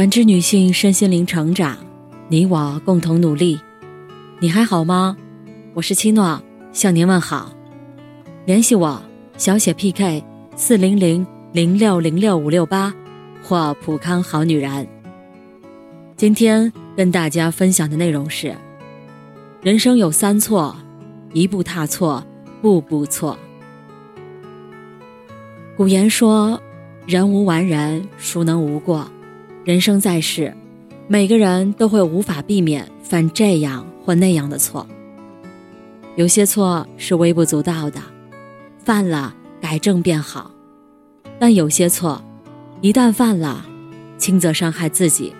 感知女性身心灵成长，你我共同努力。你还好吗？我是七诺，向您问好。联系我，小写 PK 四零零零六零六五六八，或普康好女人。今天跟大家分享的内容是：人生有三错，一步踏错，步步错。古言说：“人无完人，孰能无过？”人生在世，每个人都会无法避免犯这样或那样的错。有些错是微不足道的，犯了改正便好；但有些错，一旦犯了，轻则伤害自己，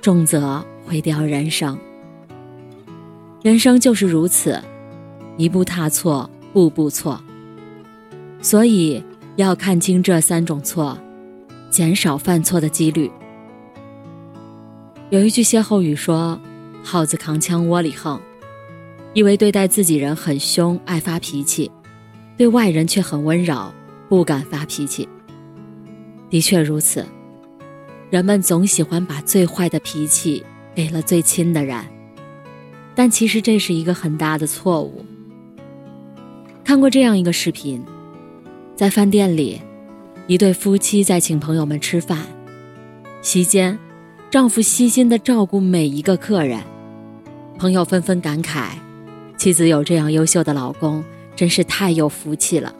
重则毁掉人生。人生就是如此，一步踏错，步步错。所以要看清这三种错，减少犯错的几率。有一句歇后语说：“耗子扛枪窝里横”，以为对待自己人很凶，爱发脾气；对外人却很温柔，不敢发脾气。的确如此，人们总喜欢把最坏的脾气给了最亲的人，但其实这是一个很大的错误。看过这样一个视频，在饭店里，一对夫妻在请朋友们吃饭，席间。丈夫细心的照顾每一个客人，朋友纷纷感慨：妻子有这样优秀的老公，真是太有福气了。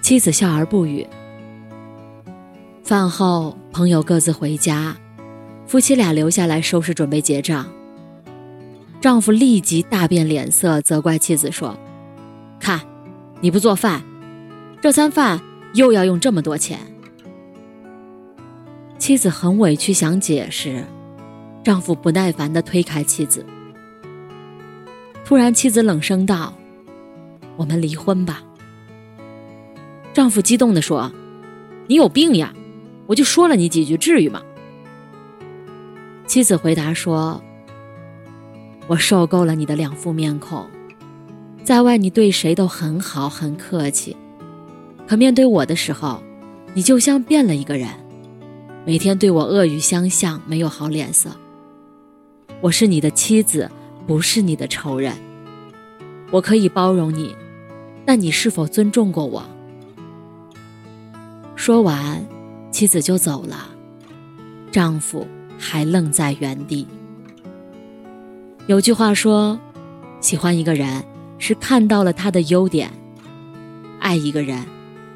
妻子笑而不语。饭后，朋友各自回家，夫妻俩留下来收拾准备结账。丈夫立即大变脸色，责怪妻子说：“看，你不做饭，这餐饭又要用这么多钱。”妻子很委屈，想解释，丈夫不耐烦地推开妻子。突然，妻子冷声道：“我们离婚吧。”丈夫激动地说：“你有病呀！我就说了你几句，至于吗？”妻子回答说：“我受够了你的两副面孔，在外你对谁都很好很客气，可面对我的时候，你就像变了一个人。”每天对我恶语相向，没有好脸色。我是你的妻子，不是你的仇人。我可以包容你，但你是否尊重过我？说完，妻子就走了，丈夫还愣在原地。有句话说：“喜欢一个人是看到了他的优点，爱一个人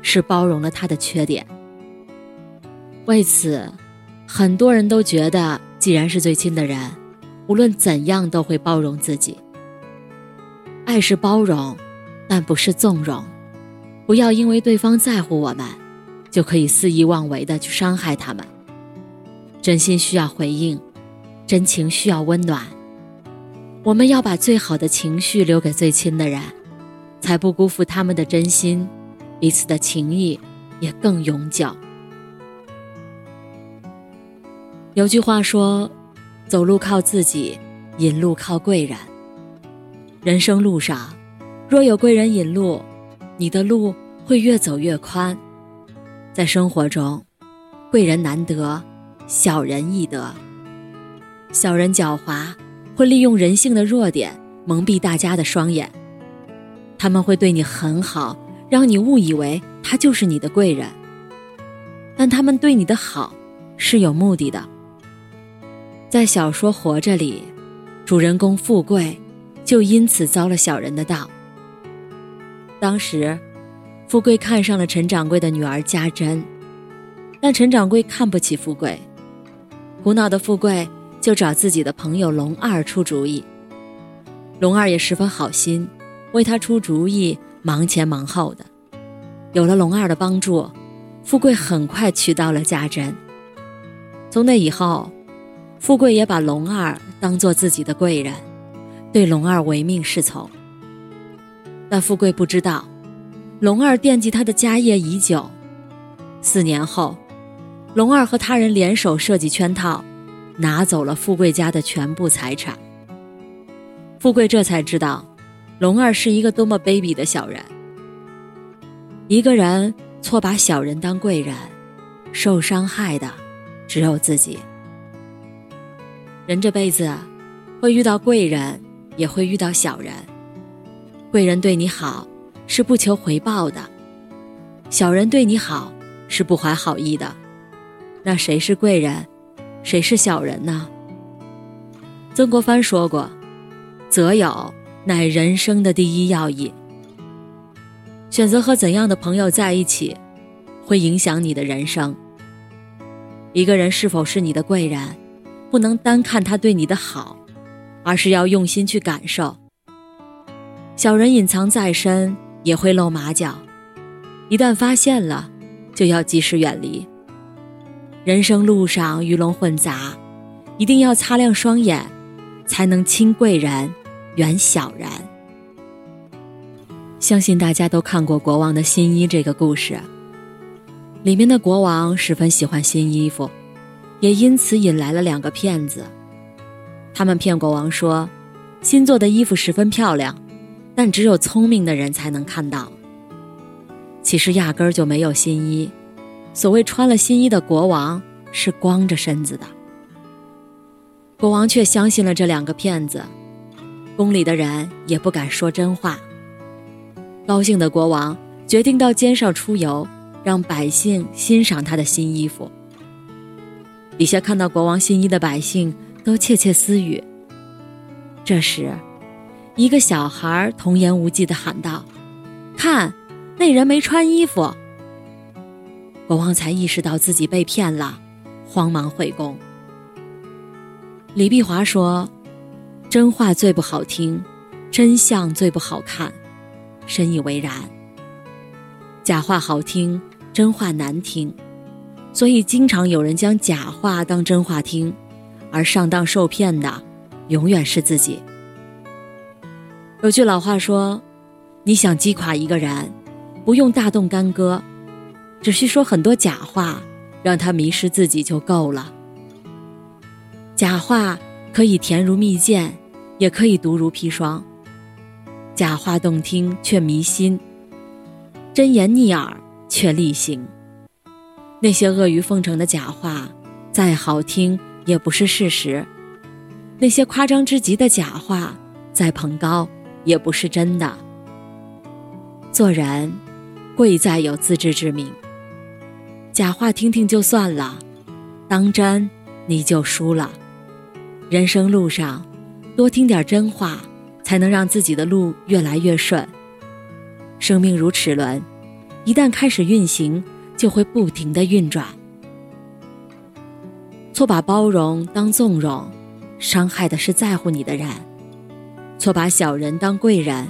是包容了他的缺点。”为此，很多人都觉得，既然是最亲的人，无论怎样都会包容自己。爱是包容，但不是纵容。不要因为对方在乎我们，就可以肆意妄为的去伤害他们。真心需要回应，真情需要温暖。我们要把最好的情绪留给最亲的人，才不辜负他们的真心，彼此的情谊也更永久。有句话说：“走路靠自己，引路靠贵人。”人生路上，若有贵人引路，你的路会越走越宽。在生活中，贵人难得，小人易得。小人狡猾，会利用人性的弱点蒙蔽大家的双眼。他们会对你很好，让你误以为他就是你的贵人。但他们对你的好是有目的的。在小说《活着》里，主人公富贵就因此遭了小人的道。当时，富贵看上了陈掌柜的女儿家珍，但陈掌柜看不起富贵，苦恼的富贵就找自己的朋友龙二出主意。龙二也十分好心，为他出主意，忙前忙后的。有了龙二的帮助，富贵很快娶到了家珍。从那以后。富贵也把龙二当做自己的贵人，对龙二唯命是从。但富贵不知道，龙二惦记他的家业已久。四年后，龙二和他人联手设计圈套，拿走了富贵家的全部财产。富贵这才知道，龙二是一个多么卑鄙的小人。一个人错把小人当贵人，受伤害的只有自己。人这辈子，会遇到贵人，也会遇到小人。贵人对你好，是不求回报的；小人对你好，是不怀好意的。那谁是贵人，谁是小人呢？曾国藩说过：“择友乃人生的第一要义。”选择和怎样的朋友在一起，会影响你的人生。一个人是否是你的贵人？不能单看他对你的好，而是要用心去感受。小人隐藏再深也会露马脚，一旦发现了，就要及时远离。人生路上鱼龙混杂，一定要擦亮双眼，才能亲贵人，远小人。相信大家都看过《国王的新衣》这个故事，里面的国王十分喜欢新衣服。也因此引来了两个骗子，他们骗国王说，新做的衣服十分漂亮，但只有聪明的人才能看到。其实压根儿就没有新衣，所谓穿了新衣的国王是光着身子的。国王却相信了这两个骗子，宫里的人也不敢说真话。高兴的国王决定到街上出游，让百姓欣赏他的新衣服。底下看到国王新衣的百姓都窃窃私语。这时，一个小孩童言无忌地喊道：“看，那人没穿衣服。”国王才意识到自己被骗了，慌忙回宫。李碧华说：“真话最不好听，真相最不好看。”深以为然。假话好听，真话难听。所以，经常有人将假话当真话听，而上当受骗的，永远是自己。有句老话说：“你想击垮一个人，不用大动干戈，只需说很多假话，让他迷失自己就够了。”假话可以甜如蜜饯，也可以毒如砒霜。假话动听却迷心，真言逆耳却力行。那些阿谀奉承的假话，再好听也不是事实；那些夸张之极的假话，再捧高也不是真的。做人，贵在有自知之明。假话听听就算了，当真你就输了。人生路上，多听点真话，才能让自己的路越来越顺。生命如齿轮，一旦开始运行。就会不停的运转，错把包容当纵容，伤害的是在乎你的人；错把小人当贵人，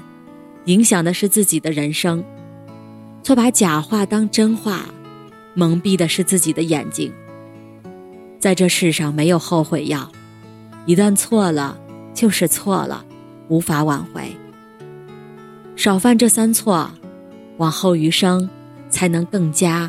影响的是自己的人生；错把假话当真话，蒙蔽的是自己的眼睛。在这世上没有后悔药，一旦错了就是错了，无法挽回。少犯这三错，往后余生才能更加。